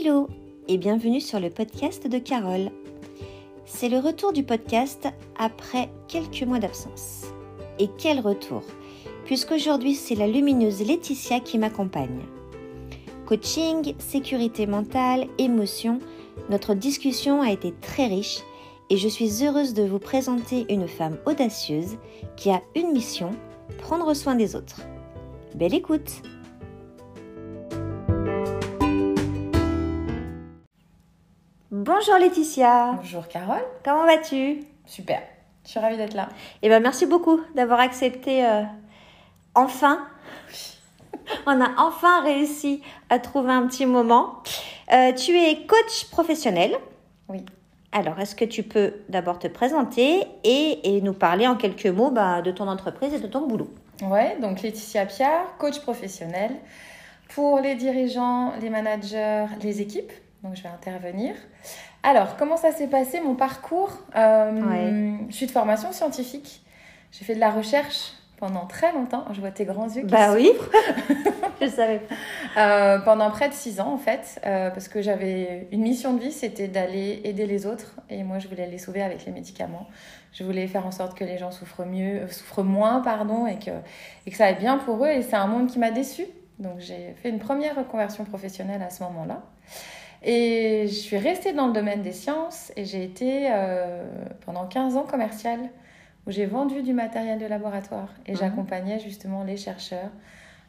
Hello et bienvenue sur le podcast de Carole. C'est le retour du podcast après quelques mois d'absence. Et quel retour Puisqu'aujourd'hui c'est la lumineuse Laetitia qui m'accompagne. Coaching, sécurité mentale, émotion, notre discussion a été très riche et je suis heureuse de vous présenter une femme audacieuse qui a une mission, prendre soin des autres. Belle écoute Bonjour Laetitia. Bonjour Carole. Comment vas-tu? Super. Je suis ravie d'être là. Eh ben merci beaucoup d'avoir accepté euh, enfin. On a enfin réussi à trouver un petit moment. Euh, tu es coach professionnel. Oui. Alors, est-ce que tu peux d'abord te présenter et, et nous parler en quelques mots bah, de ton entreprise et de ton boulot? Ouais, donc Laetitia Pierre, coach professionnel pour les dirigeants, les managers, les équipes. Donc, je vais intervenir. Alors, comment ça s'est passé mon parcours Euh, Je suis de formation scientifique. J'ai fait de la recherche pendant très longtemps. Je vois tes grands yeux qui Bah oui, je savais pas. Euh, pendant près de six ans en fait, euh, parce que j'avais une mission de vie, c'était d'aller aider les autres et moi je voulais les sauver avec les médicaments. Je voulais faire en sorte que les gens souffrent mieux, euh, souffrent moins pardon et que et que ça aille bien pour eux et c'est un monde qui m'a déçue. Donc j'ai fait une première reconversion professionnelle à ce moment-là. Et je suis restée dans le domaine des sciences et j'ai été euh, pendant 15 ans commerciale où j'ai vendu du matériel de laboratoire et Mhm. j'accompagnais justement les chercheurs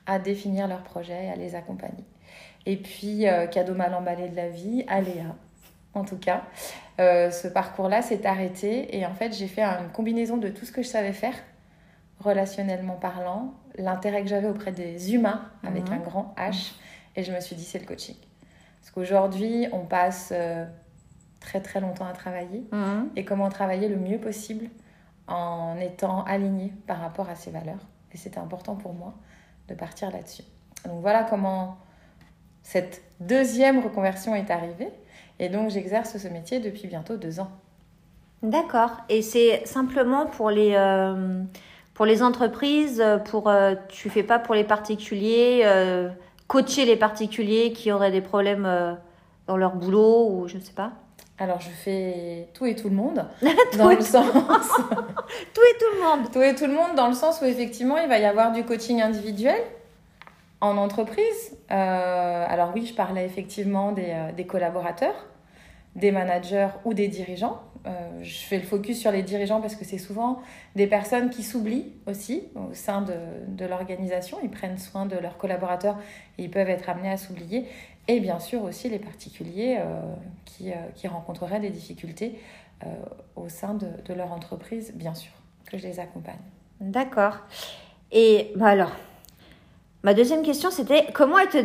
à définir leurs projets et à les accompagner. Et puis, euh, cadeau mal emballé de la vie, aléa, en tout cas. Euh, ce parcours-là s'est arrêté et en fait, j'ai fait une combinaison de tout ce que je savais faire, relationnellement parlant, l'intérêt que j'avais auprès des humains avec Mhm. un grand H, et je me suis dit, c'est le coaching. Parce qu'aujourd'hui, on passe euh, très très longtemps à travailler Mhm. et comment travailler le mieux possible en étant aligné par rapport à ses valeurs. Et c'était important pour moi de partir là-dessus. Donc voilà comment cette deuxième reconversion est arrivée. Et donc j'exerce ce métier depuis bientôt deux ans. D'accord. Et c'est simplement pour les, euh, pour les entreprises, pour, euh, tu fais pas pour les particuliers, euh, coacher les particuliers qui auraient des problèmes euh, dans leur boulot ou je sais pas. Alors je fais tout et tout le monde, Tout dans et le tout- sens Tout et tout le monde. tout et tout le monde dans le sens où effectivement il va y avoir du coaching individuel en entreprise. Euh, alors oui, je parlais effectivement des, euh, des collaborateurs, des managers ou des dirigeants. Euh, je fais le focus sur les dirigeants parce que c'est souvent des personnes qui s'oublient aussi au sein de, de l'organisation. Ils prennent soin de leurs collaborateurs et ils peuvent être amenés à s'oublier. Et bien sûr aussi les particuliers euh, qui, euh, qui rencontreraient des difficultés au sein de, de leur entreprise, bien sûr, que je les accompagne. D'accord. Et bah alors, ma deuxième question c'était comment es-tu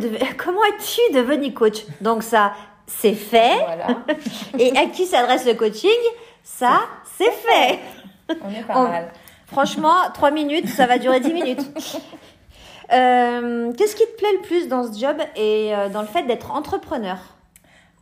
devenu coach? Donc ça, c'est fait. Voilà, Et à qui s'adresse le coaching Ça, c'est fait. on est pas On- mal. Franchement, trois minutes, ça va durer dix minutes. Euh, Qu'est-ce qui te plaît le plus dans ce job et euh, dans le fait d'être entrepreneur?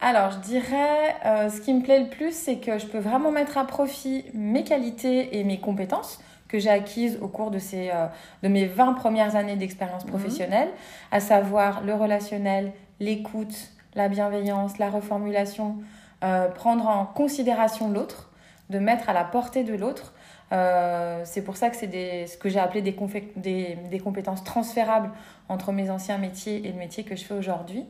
Alors, je dirais, euh, ce qui me plaît le plus, c'est que je peux vraiment mettre à profit mes qualités et mes compétences que j'ai acquises au cours de, ces, euh, de mes 20 premières années d'expérience professionnelle, à savoir le relationnel, l'écoute, la bienveillance, la reformulation, euh, prendre en considération l'autre, de mettre à la portée de l'autre. Euh, c'est pour ça que c'est ce que j'ai appelé des, compétences transférables entre mes anciens métiers et le métier que je fais aujourd'hui.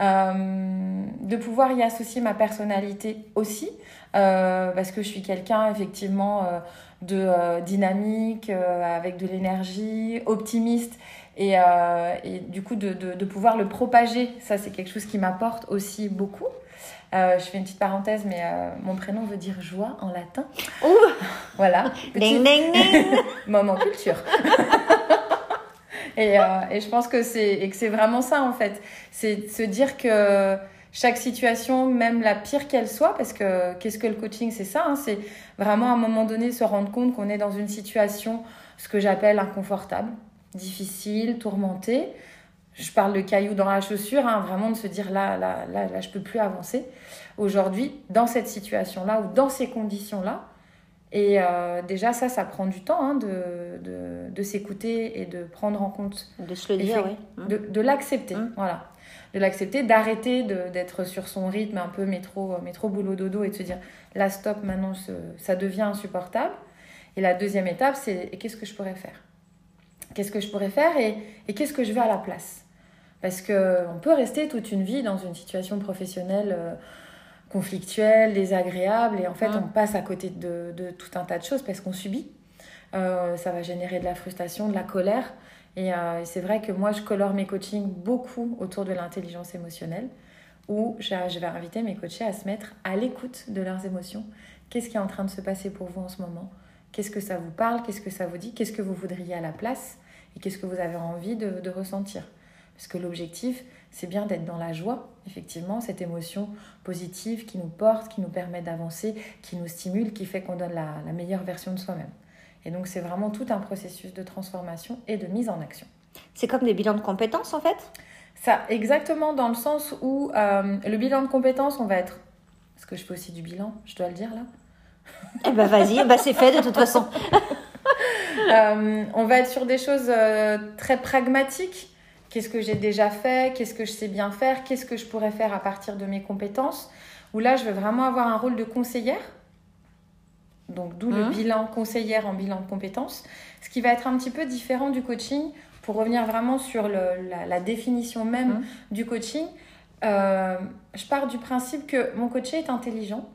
Euh, de pouvoir y associer ma personnalité aussi, parce que je suis quelqu'un effectivement de dynamique, avec de l'énergie, optimiste, et, euh, et du coup de, de, de pouvoir le propager, ça c'est quelque chose qui m'apporte aussi beaucoup. Euh, je fais une petite parenthèse, mais euh, mon prénom veut dire joie en latin. Ouh Voilà, Ding ding ding moment culture. et, et je pense que c'est et que c'est vraiment ça en fait, c'est se dire que chaque situation, même la pire qu'elle soit, parce que qu'est-ce que le coaching, c'est ça, hein, c'est vraiment à un moment donné se rendre compte qu'on est dans une situation, ce que j'appelle inconfortable, difficile, tourmentée. Je parle de cailloux dans la chaussure, hein, vraiment de se dire là, là, là, là, je peux plus avancer. Aujourd'hui, dans cette situation-là ou dans ces conditions-là, et euh, déjà, ça, ça prend du temps hein, de, de, de s'écouter et de prendre en compte, De se le dire, oui. de, de l'accepter. Mm. Voilà. De l'accepter, d'arrêter d'être sur son rythme un peu métro, métro, boulot, dodo et de se dire là, stop, maintenant ça devient insupportable. Et la deuxième étape, c'est qu'est-ce que je pourrais faire? Qu'est-ce que je pourrais faire et, et qu'est-ce que je veux à la place Parce qu'on peut rester toute une vie dans une situation professionnelle euh, conflictuelle, désagréable, et en fait, on passe à côté de, de, tout un tas de choses parce qu'on subit. Euh, ça va générer de la frustration, de la colère. Euh, et c'est vrai que moi, je colore mes coachings beaucoup autour de l'intelligence émotionnelle, où je vais inviter mes coachés à se mettre à l'écoute de leurs émotions. Qu'est-ce qui est en train de se passer pour vous en ce moment? Qu'est-ce que ça vous parle? Qu'est-ce que ça vous dit? Qu'est-ce que vous voudriez à la place? Et qu'est-ce que vous avez envie de, de ressentir? Parce que l'objectif, c'est bien d'être dans la joie, effectivement, cette émotion positive qui nous porte, qui nous permet d'avancer, qui nous stimule, qui fait qu'on donne la, la meilleure version de soi-même. Et donc c'est vraiment tout un processus de transformation et de mise en action. C'est comme des bilans de compétences en fait? Ça, exactement dans le sens où euh, le bilan de compétences, on va être... Est-ce que je fais aussi du bilan? Je dois le dire là? Eh ben vas-y, bah c'est fait de toute façon. euh, on va être sur des choses euh, très pragmatiques. Qu'est-ce que j'ai déjà fait? Qu'est-ce que je sais bien faire? Qu'est-ce que je pourrais faire à partir de mes compétences? Où là, je vais vraiment avoir un rôle de conseillère. Donc d'où le Mhm. bilan conseillère en bilan de compétences. Ce qui va être un petit peu différent du coaching, pour revenir vraiment sur le- la, la définition même Mhm. du coaching. euh, je pars du principe que mon coaché est intelligent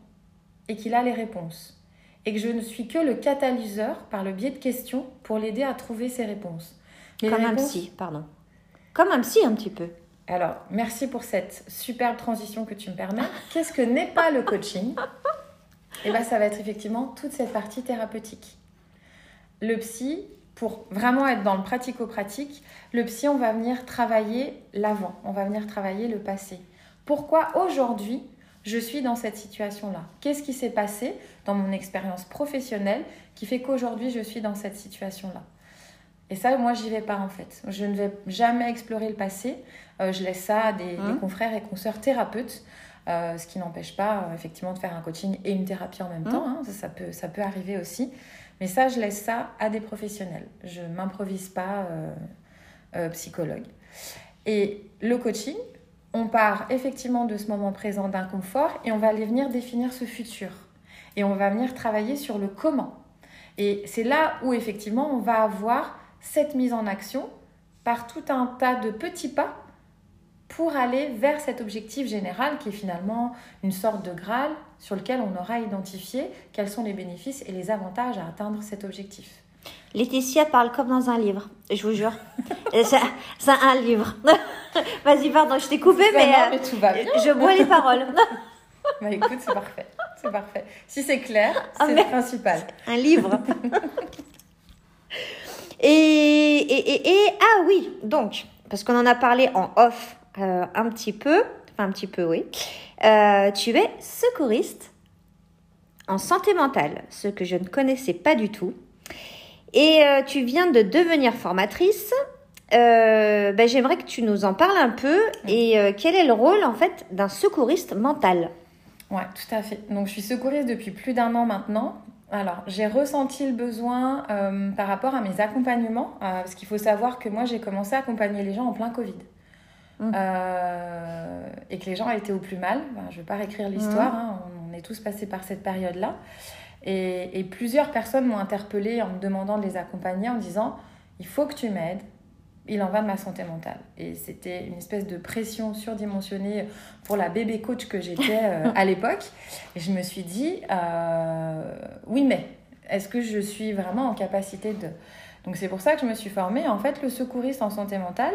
et qu'il a les réponses. Et que je ne suis que le catalyseur par le biais de questions pour l'aider à trouver ses réponses. Mais Comme un psy, pardon. Comme un psy un petit peu. alors, merci pour cette superbe transition que tu me permets. Qu'est-ce que n'est pas le coaching? Eh bien, ça va être effectivement toute cette partie thérapeutique. Le psy, pour vraiment être dans le pratico-pratique, le psy, on va venir travailler l'avant, on va venir travailler le passé. Pourquoi aujourd'hui je suis dans cette situation-là Qu'est-ce qui s'est passé dans mon expérience professionnelle qui fait qu'aujourd'hui je suis dans cette situation-là? Et ça, moi, j'y vais pas en fait. Je ne vais jamais explorer le passé. Euh, je laisse ça à des, Hein? des confrères et consoeurs thérapeutes, euh, ce qui n'empêche pas euh, effectivement de faire un coaching et une thérapie en même Hein? temps. hein. Ça, ça peut, ça peut arriver aussi. Mais ça, je laisse ça à des professionnels. Je m'improvise pas psychologue. Et le coaching, on part effectivement de ce moment présent d'inconfort et on va aller venir définir ce futur. Et on va venir travailler sur le comment. Et c'est là où effectivement on va avoir cette mise en action par tout un tas de petits pas pour aller vers cet objectif général qui est finalement une sorte de Graal sur lequel on aura identifié quels sont les bénéfices et les avantages à atteindre cet objectif. Laetitia parle comme dans un livre, je vous jure. C'est un livre. Vas-y, pardon, je t'ai coupé, mais, non, euh, mais tout va bien. je bois les paroles. Bah écoute, c'est parfait. C'est parfait. Si c'est clair, Ah, c'est le principal. Un livre. et, et, et, et- ah oui, donc, parce qu'on en a parlé en off euh, un petit peu, enfin un petit peu, oui. Euh, tu es secouriste en santé mentale, ce que je ne connaissais pas du tout. Et euh, tu viens de devenir formatrice. Euh, ben, J'aimerais que tu nous en parles un peu. Et euh, quel est le rôle en fait d'un secouriste mental? Ouais, tout à fait. Donc, je suis secouriste depuis plus d'un an maintenant. Alors, j'ai ressenti le besoin par rapport à mes accompagnements, parce qu'il faut savoir que moi, j'ai commencé à accompagner les gens en plein Covid. Mm. Euh, et que les gens étaient au plus mal. Ben, je ne vais pas réécrire l'histoire, hein, on, on est tous passés par cette période-là. Et, et plusieurs personnes m'ont interpellée en me demandant de les accompagner, en disant il faut que tu m'aides, il en va de ma santé mentale. Et c'était une espèce de pression surdimensionnée pour la bébé coach que j'étais euh, à l'époque. Et je me suis dit, euh, oui, mais est-ce que je suis vraiment en capacité de... Donc c'est pour ça que je me suis formée. En fait, le secouriste en santé mentale,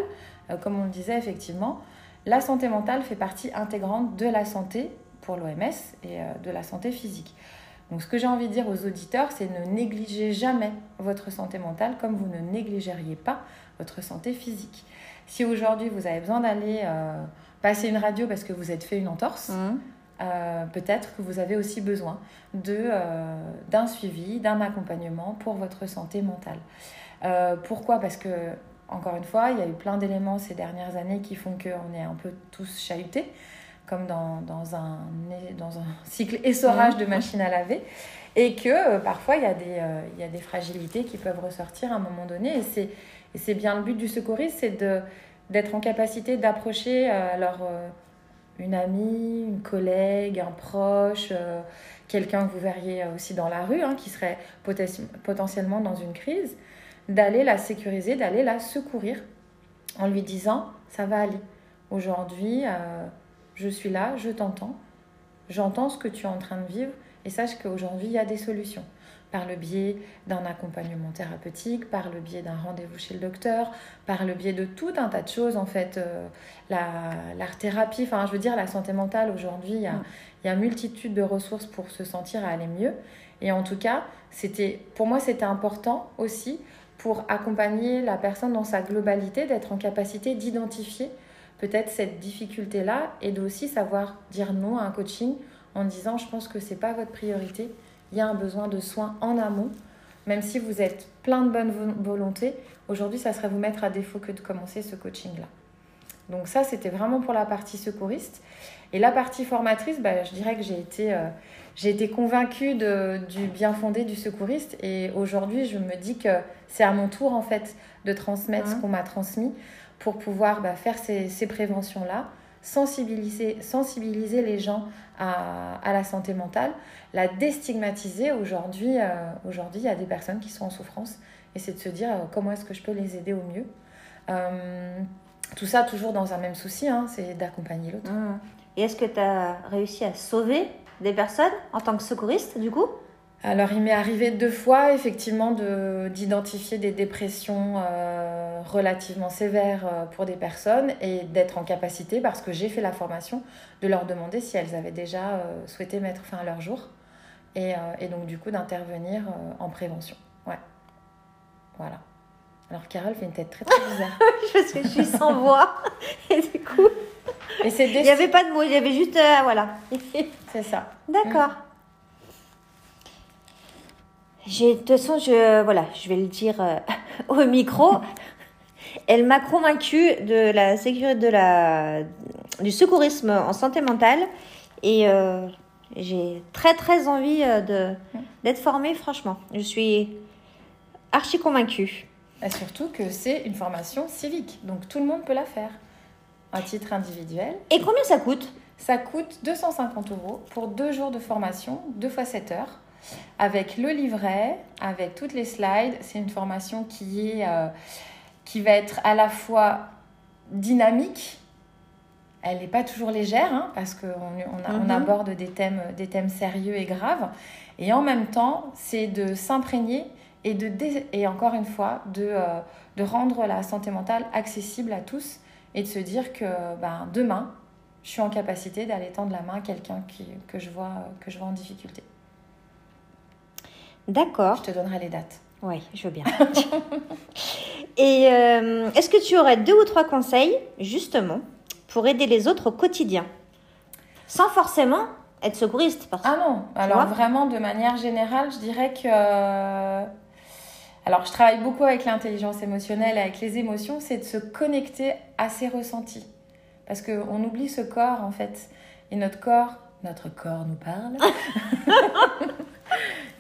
euh, comme on le disait effectivement, la santé mentale fait partie intégrante de la santé pour l'OMS et de la santé physique. Donc ce que j'ai envie de dire aux auditeurs, c'est ne négligez jamais votre santé mentale comme vous ne négligeriez pas votre santé physique. Si aujourd'hui vous avez besoin d'aller euh, passer une radio parce que vous êtes fait une entorse, euh, peut-être que vous avez aussi besoin de, euh, d'un suivi, d'un accompagnement pour votre santé mentale. Pourquoi? Parce que, encore une fois, il y a eu plein d'éléments ces dernières années qui font qu'on est un peu tous chahutés, comme dans, dans, un, dans un cycle essorage de machine à laver, et que euh, parfois il y, a des, euh, il y a des fragilités qui peuvent ressortir à un moment donné, et c'est, et c'est bien le but du secouriste, c'est de d'être en capacité d'approcher euh, alors une amie, une collègue, un proche, quelqu'un que vous verriez aussi dans la rue, hein, qui serait potentiellement dans une crise, d'aller la sécuriser, d'aller la secourir en lui disant ça va aller. Aujourd'hui, je suis là, je t'entends, j'entends ce que tu es en train de vivre et sache qu'aujourd'hui, il y a des solutions par le biais d'un accompagnement thérapeutique, par le biais d'un rendez-vous chez le docteur, par le biais de tout un tas de choses en fait. Euh, l'art thérapie, enfin je veux dire la santé mentale aujourd'hui, il y a, mm. il y a multitude de ressources pour se sentir aller mieux. Et en tout cas, c'était pour moi c'était important aussi pour accompagner la personne dans sa globalité, d'être en capacité d'identifier peut-être cette difficulté-là et d'aussi savoir dire non à un coaching en disant je pense que c'est pas votre priorité il y a un besoin de soins en amont. Même si vous êtes plein de bonne volonté, aujourd'hui, ça serait vous mettre à défaut que de commencer ce coaching-là. Donc ça, c'était vraiment pour la partie secouriste. Et la partie formatrice, bah, je dirais que j'ai été, euh, j'ai été convaincue de, du bien fondé du secouriste. Et aujourd'hui, je me dis que c'est à mon tour, en fait, de transmettre ce mmh. qu'on m'a transmis pour pouvoir bah, faire ces, préventions-là, sensibiliser, sensibiliser les gens à, la santé mentale, la déstigmatiser. Aujourd'hui, euh, il y a des personnes qui sont en souffrance et c'est de se dire euh, comment est-ce que je peux les aider au mieux. Euh, tout ça toujours dans un même souci, hein, c'est d'accompagner l'autre. Mmh. Et est-ce que tu as réussi à sauver des personnes en tant que secouriste du coup? Alors, il m'est arrivé deux fois, effectivement, d'identifier des dépressions euh, relativement sévères euh, pour des personnes et d'être en capacité, parce que j'ai fait la formation, de leur demander si elles avaient déjà euh, souhaité mettre fin à leur jour. Et, et donc, du coup, d'intervenir en prévention. Ouais. Voilà. Alors, Carole fait une tête très, très bizarre. parce que je suis sans voix. Et du coup. Et il n'y avait pas de mots, il y avait juste. voilà. C'est ça. D'accord. De toute façon, je, voilà, je vais le dire euh, au micro. Elle m'a convaincue de la sécurité, de la, du secourisme en santé mentale. Et euh, j'ai très, très envie euh, de, d'être formée, franchement. Je suis archi convaincue. Et surtout que c'est une formation civique. Donc tout le monde peut la faire à titre individuel. Et combien ça coûte? Ça coûte 250 euros pour deux jours de formation, deux fois 7 heures avec le livret, avec toutes les slides. C'est une formation qui, est, euh, qui va être à la fois dynamique, elle n'est pas toujours légère, hein, parce qu'on on, on, mhm. aborde des thèmes, des thèmes sérieux et graves. Et en même temps, c'est de s'imprégner et, de et encore une fois, de, euh, de rendre la santé mentale accessible à tous et de se dire que ben, demain, je suis en capacité d'aller tendre la main à quelqu'un que, je vois, que je vois en difficulté. D'accord. Je te donnerai les dates. Oui, je veux bien. Et euh, est-ce que tu aurais deux ou trois conseils, justement, pour aider les autres au quotidien? Sans forcément être secouriste. Parce... Ah non, alors vraiment, de manière générale, je dirais que... Alors, je travaille beaucoup avec l'intelligence émotionnelle, avec les émotions, c'est de se connecter à ses ressentis. Parce qu'on oublie ce corps, en fait. Et notre corps, notre corps nous parle.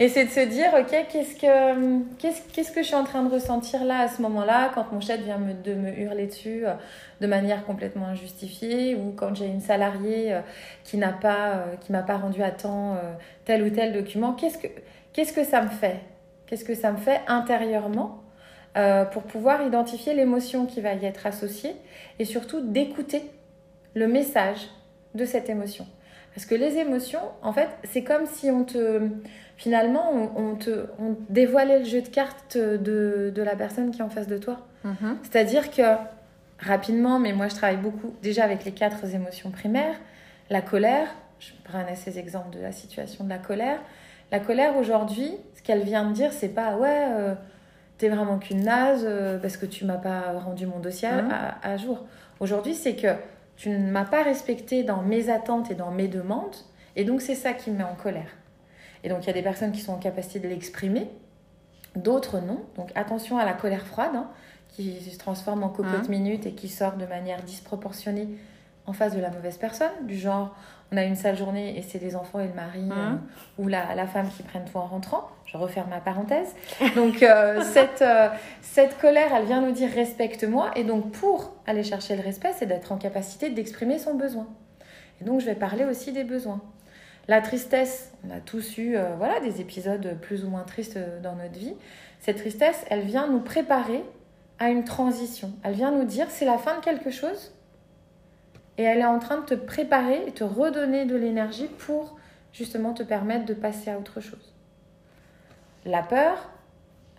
Et c'est de se dire, ok, qu'est-ce que, qu'est-ce, que je suis en train de ressentir là, à ce moment-là, quand mon chef vient de me hurler dessus euh, de manière complètement injustifiée, ou quand j'ai une salariée euh, qui n'a pas, euh, qui m'a pas rendu à temps tel ou tel document, qu'est-ce que, qu'est-ce que ça me fait? Qu'est-ce que ça me fait intérieurement pour pouvoir identifier l'émotion qui va y être associée et surtout d'écouter le message de cette émotion? Parce que les émotions, en fait, c'est comme si on te, finalement, on, te on dévoilait le jeu de cartes de, de, la personne qui est en face de toi. Mhm. C'est-à-dire que, rapidement, mais moi je travaille beaucoup déjà avec les quatre émotions primaires, la colère, je prenais ces exemples de la situation de la colère. La colère aujourd'hui, ce qu'elle vient de dire, c'est pas ouais, euh, t'es vraiment qu'une naze euh, parce que tu m'as pas rendu mon dossier mhm. à, à, jour. Aujourd'hui, c'est que tu ne m'as pas respecté dans mes attentes et dans mes demandes, et donc c'est ça qui me met en colère. Et donc il y a des personnes qui sont en capacité de l'exprimer, d'autres non. Donc attention à la colère froide, hein, qui se transforme en cocotte mmh. minute et qui sort de manière disproportionnée en face de la mauvaise personne, du genre on a une sale journée et c'est les enfants et le mari Mhm. euh, ou la, la femme qui prennent tout en rentrant. Je referme ma parenthèse. Donc euh, cette, euh, cette colère, elle vient nous dire respecte-moi. Et donc pour aller chercher le respect, c'est d'être en capacité d'exprimer son besoin. Et donc je vais parler aussi des besoins. La tristesse, on a tous eu voilà, des épisodes plus ou moins tristes dans notre vie. Cette tristesse, elle vient nous préparer à une transition. Elle vient nous dire c'est la fin de quelque chose et elle est en train de te préparer et te redonner de l'énergie pour justement te permettre de passer à autre chose. La peur,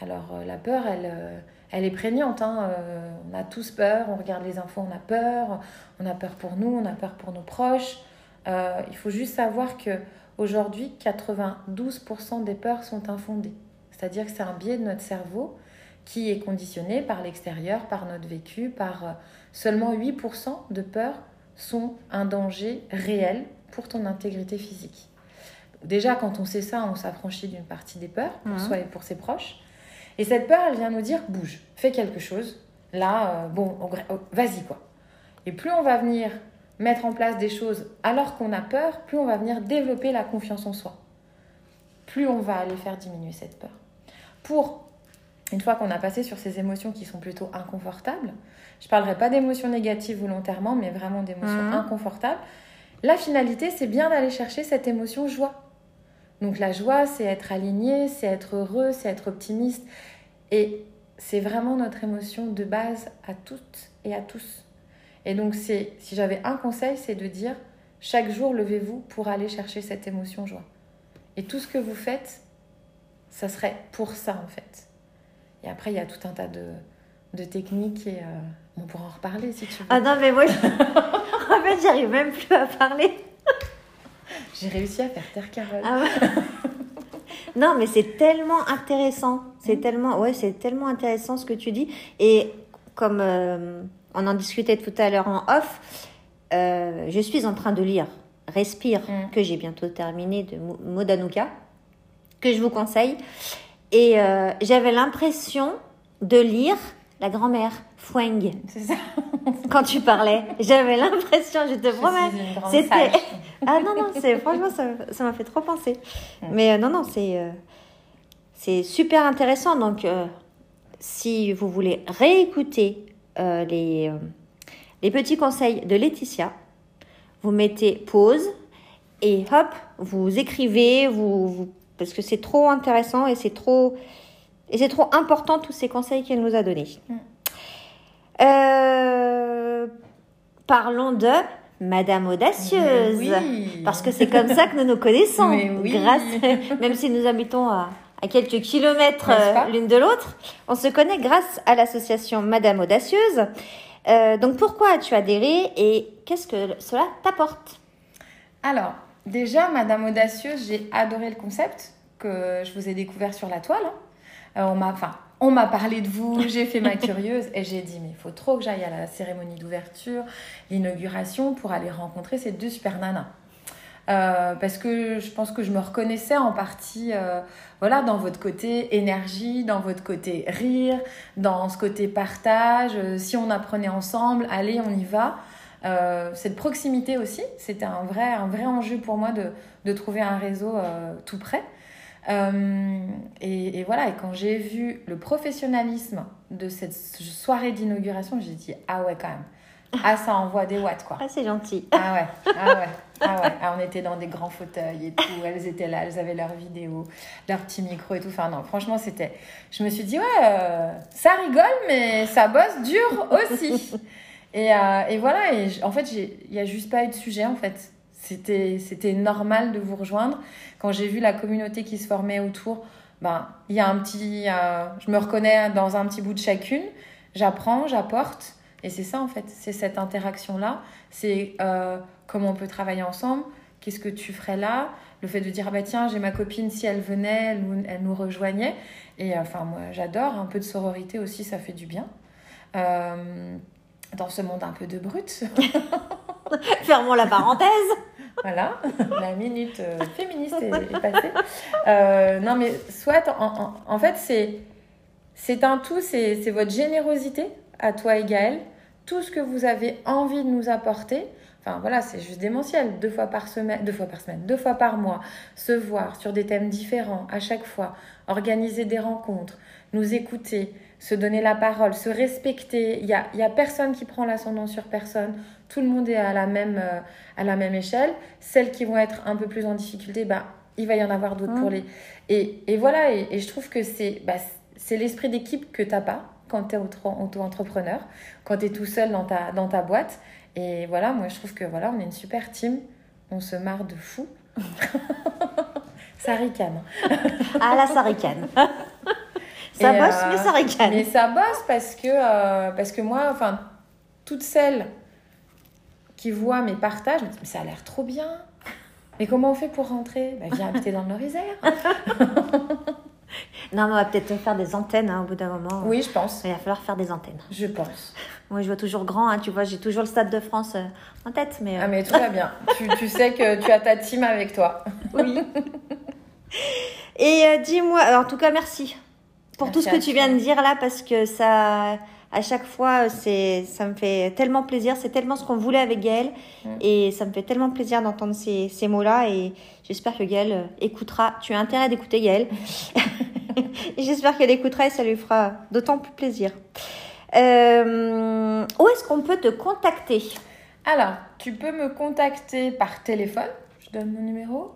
alors euh, la peur, elle, euh, elle est prégnante. hein, euh, on a tous peur, on regarde les infos, on a peur, on a peur pour nous, on a peur pour nos proches. Il faut juste savoir que aujourd'hui, 92% des peurs sont infondées. C'est-à-dire que c'est un biais de notre cerveau qui est conditionné par l'extérieur, par notre vécu, par seulement 8% de peurs sont un danger réel pour ton intégrité physique. Déjà, quand on sait ça, on s'affranchit d'une partie des peurs, pour Mhm. soi et pour ses proches. Et cette peur, elle vient nous dire bouge, fais quelque chose. Là, euh, bon, vas-y quoi. Et plus on va venir mettre en place des choses alors qu'on a peur, plus on va venir développer la confiance en soi. Plus on va aller faire diminuer cette peur. Pour, une fois qu'on a passé sur ces émotions qui sont plutôt inconfortables, je ne parlerai pas d'émotions négatives volontairement, mais vraiment d'émotions Mhm. inconfortables. La finalité, c'est bien d'aller chercher cette émotion joie. Donc la joie, c'est être aligné, c'est être heureux, c'est être optimiste. Et c'est vraiment notre émotion de base à toutes et à tous. Et donc c'est, si j'avais un conseil, c'est de dire chaque jour, levez-vous pour aller chercher cette émotion joie. Et tout ce que vous faites, ça serait pour ça en fait. Et après, il y a tout un tas de, de techniques et euh, on pourra en reparler si tu veux. Ah non, mais moi, je- en fait, j'arrive même plus à parler. J'ai réussi à faire taire Carole. Ah ouais. non, mais c'est tellement intéressant. C'est tellement, ouais, c'est tellement intéressant ce que tu dis. Et comme euh, on en discutait tout à l'heure en off, euh, je suis en train de lire Respire, Mm. que j'ai bientôt terminé de Mo- Modanuka, que je vous conseille. Et euh, j'avais l'impression de lire la grand-mère Foueng C'est ça. quand tu parlais. J'avais l'impression, je te promets. c'était-. Ah non, non, c'est, franchement, ça ça m'a fait trop penser. Mm. Mais euh, non, non, c'est, euh, c'est super intéressant. Donc, si vous voulez réécouter les, les petits conseils de Laetitia, vous mettez pause et hop, vous écrivez, vous, vous- parce que c'est trop intéressant et c'est trop, et c'est trop important tous ces conseils qu'elle nous a donnés. Mm. Euh, parlons de Madame Audacieuse. Oui. Parce que c'est comme ça que nous nous connaissons. Oui. Grâce, même si nous habitons à, à quelques kilomètres euh, l'une de l'autre, on se connaît grâce à l'association Madame Audacieuse. Euh, donc pourquoi as-tu adhéré et qu'est-ce que cela t'apporte? Alors, déjà, Madame Audacieuse, j'ai adoré le concept que je vous ai découvert sur la toile. hein. Euh, on m'a, enfin, on m'a parlé de vous, j'ai fait ma curieuse et j'ai dit mais il faut trop que j'aille à la cérémonie d'ouverture, l'inauguration pour aller rencontrer ces deux super nanas. Euh, parce que je pense que je me reconnaissais en partie euh, voilà, dans votre côté énergie, dans votre côté rire, dans ce côté partage. Euh, si on apprenait ensemble, allez, on y va. Euh, cette proximité aussi, c'était un vrai, un vrai enjeu pour moi de, de trouver un réseau euh, tout près. Euh, et, et voilà, et quand j'ai vu le professionnalisme de cette soirée d'inauguration, j'ai dit ah ouais quand même, ah ça envoie des watts quoi. Ah, c'est gentil. Ah ouais, ah ouais, ah ouais. Ah, on était dans des grands fauteuils et tout. Elles étaient là, elles avaient leurs vidéos, leurs petits micros et tout. Enfin non, franchement c'était. Je me suis dit ouais, euh, ça rigole mais ça bosse dur aussi. Et, euh, et voilà. Et en fait, il y a juste pas eu de sujet en fait. C'était normal de vous rejoindre. Quand j'ai vu la communauté qui se formait autour, ben y a un petit, euh, je me reconnais dans un petit bout de chacune. J'apprends, j'apporte. Et c'est ça en fait, c'est cette interaction là. C'est euh, comment on peut travailler ensemble, qu'est-ce que tu ferais là, le fait de dire ah bah tiens j'ai ma copine si elle venait, elle nous, elle nous rejoignait. Et euh, enfin moi j'adore, un peu de sororité aussi ça fait du bien. Dans ce monde un peu de brut. Fermons la parenthèse. Voilà, la minute euh, féministe est, est passée. Euh, non, mais soit, en, en- en fait, c'est, c'est un tout, c'est, c'est votre générosité à toi et Gaël, tout ce que vous avez envie de nous apporter. Enfin voilà, c'est juste démentiel. Deux fois par semaine, deux fois par semaine, deux fois par mois, se voir sur des thèmes différents à chaque fois, organiser des rencontres, nous écouter, se donner la parole, se respecter. Il n'y a, y a personne qui prend l'ascendant sur personne. Tout le monde est à la même, euh, à la même échelle. Celles qui vont être un peu plus en difficulté, bah, il va y en avoir d'autres pour les. Et, et voilà, et, et, je trouve que c'est bah, c'est l'esprit d'équipe que tu n'as pas quand tu es auto-entrepreneur, quand tu es tout seul dans ta, dans ta boîte. Et voilà, moi je trouve que voilà, on est une super team, on se marre de fou. ça ricane. ah là, ça ricane. ça bosse, mais ça ricane. Mais ça bosse parce que, euh, parce que moi, enfin, toutes celles qui voient mes partages, mais ça a l'air trop bien. Mais comment on fait pour rentrer? Bah, Viens habiter dans le Nord-Isère. Non, mais on va peut-être faire des antennes hein, au bout d'un moment. Oui, je pense. Il va falloir faire des antennes. Je pense. Moi, je vois toujours grand, hein, tu vois, j'ai toujours le Stade de France euh, en tête. Mais, euh. Ah, mais tout va bien. tu, tu, sais que tu as ta team avec toi. Oui. Et euh, dis-moi, en tout cas, merci pour tout ce que tu viens de dire là, parce que ça, à chaque fois, c'est, ça me fait tellement plaisir. C'est tellement ce qu'on voulait avec Gaëlle. Mm. Et ça me fait tellement plaisir d'entendre ces, ces mots-là. Et j'espère que Gaëlle écoutera. Tu as intérêt d'écouter Gaëlle. j'espère qu'elle écoutera et ça lui fera d'autant plus plaisir. Euh, où est-ce qu'on peut te contacter? Alors, tu peux me contacter par téléphone. Je donne mon numéro.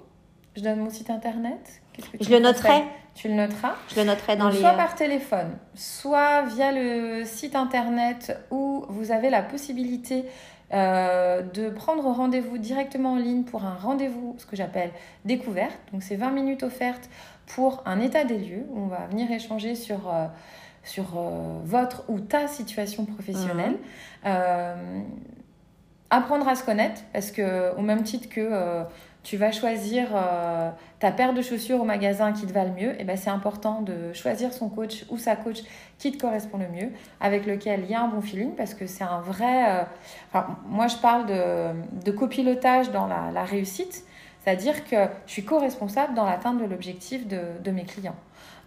Je donne mon site internet. je le noterai. Tu le noteras. Je le noterai dans les. Soit par téléphone, soit via le site internet où vous avez la possibilité euh, de prendre rendez-vous directement en ligne pour un rendez-vous, ce que j'appelle découverte. Donc, c'est 20 minutes offertes pour un état des lieux où on va venir échanger sur. Euh, sur euh, votre ou ta situation professionnelle. Mmh. apprendre à se connaître, parce que au même titre que tu vas choisir euh, ta paire de chaussures au magasin qui te va le mieux, et ben c'est important de choisir son coach ou sa coach qui te correspond le mieux, avec lequel il y a un bon feeling, parce que c'est un vrai... Euh, moi, je parle de, de copilotage dans la, la réussite, c'est-à-dire que je suis co-responsable dans l'atteinte de l'objectif de, de, mes clients.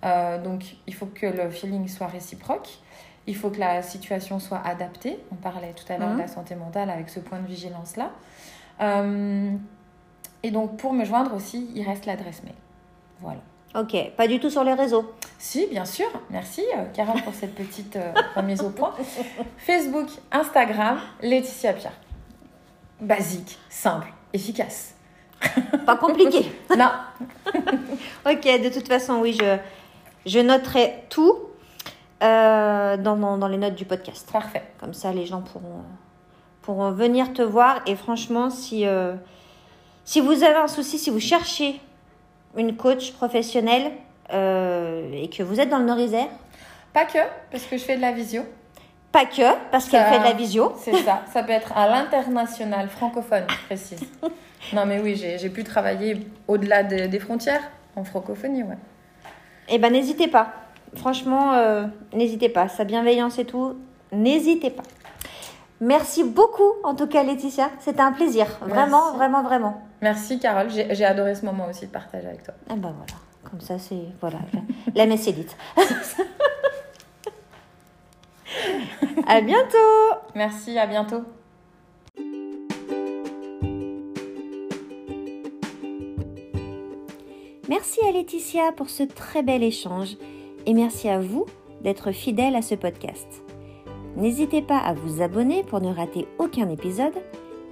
Euh, donc, il faut que le feeling soit réciproque. Il faut que la situation soit adaptée. On parlait tout à l'heure de la santé mentale avec ce point de vigilance-là. Et donc, pour me joindre aussi, il reste l'adresse mail. Voilà. Ok, pas du tout sur les réseaux Si, bien sûr. Merci, euh, Carole, pour cette petite euh, remise au point. Facebook, Instagram, Laetitia Pierre. Basique, simple, efficace. Pas compliqué. non. ok, de toute façon, oui, je, je noterai tout euh, dans, dans, dans, les notes du podcast. Parfait. Comme ça, les gens pourront, pourront venir te voir. Et franchement, si euh, si vous avez un souci, si vous cherchez une coach professionnelle euh, et que vous êtes dans le Nord-Isère. Pas que, parce que je fais de la visio. Pas que, parce qu'elle fait de la visio. C'est ça, ça peut être à l'international, francophone, je précise. non mais oui, j'ai pu travailler au-delà des frontières, en francophonie, ouais. Eh ben n'hésitez pas. Franchement, euh, n'hésitez pas. Sa bienveillance et tout, n'hésitez pas. Merci beaucoup, en tout cas, Laetitia. C'était un plaisir. Vraiment, vraiment, vraiment. Merci, Carole. J'ai adoré ce moment aussi de partager avec toi. Ah ben voilà. Comme ça, c'est. Voilà. La messe est dite. à bientôt. Merci, à bientôt. Merci à Laetitia pour ce très bel échange et merci à vous d'être fidèle à ce podcast. N'hésitez pas à vous abonner pour ne rater aucun épisode.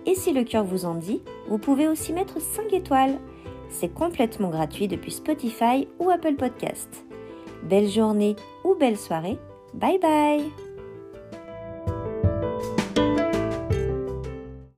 Et si le cœur vous en dit, vous pouvez aussi mettre 5 étoiles. C'est complètement gratuit depuis Spotify ou Apple Podcast. Belle journée ou belle soirée. Bye bye